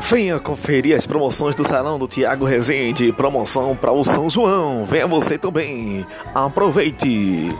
Venha conferir as promoções do Salão do Tiago Rezende. Promoção para o São João. Venha você também. Aproveite!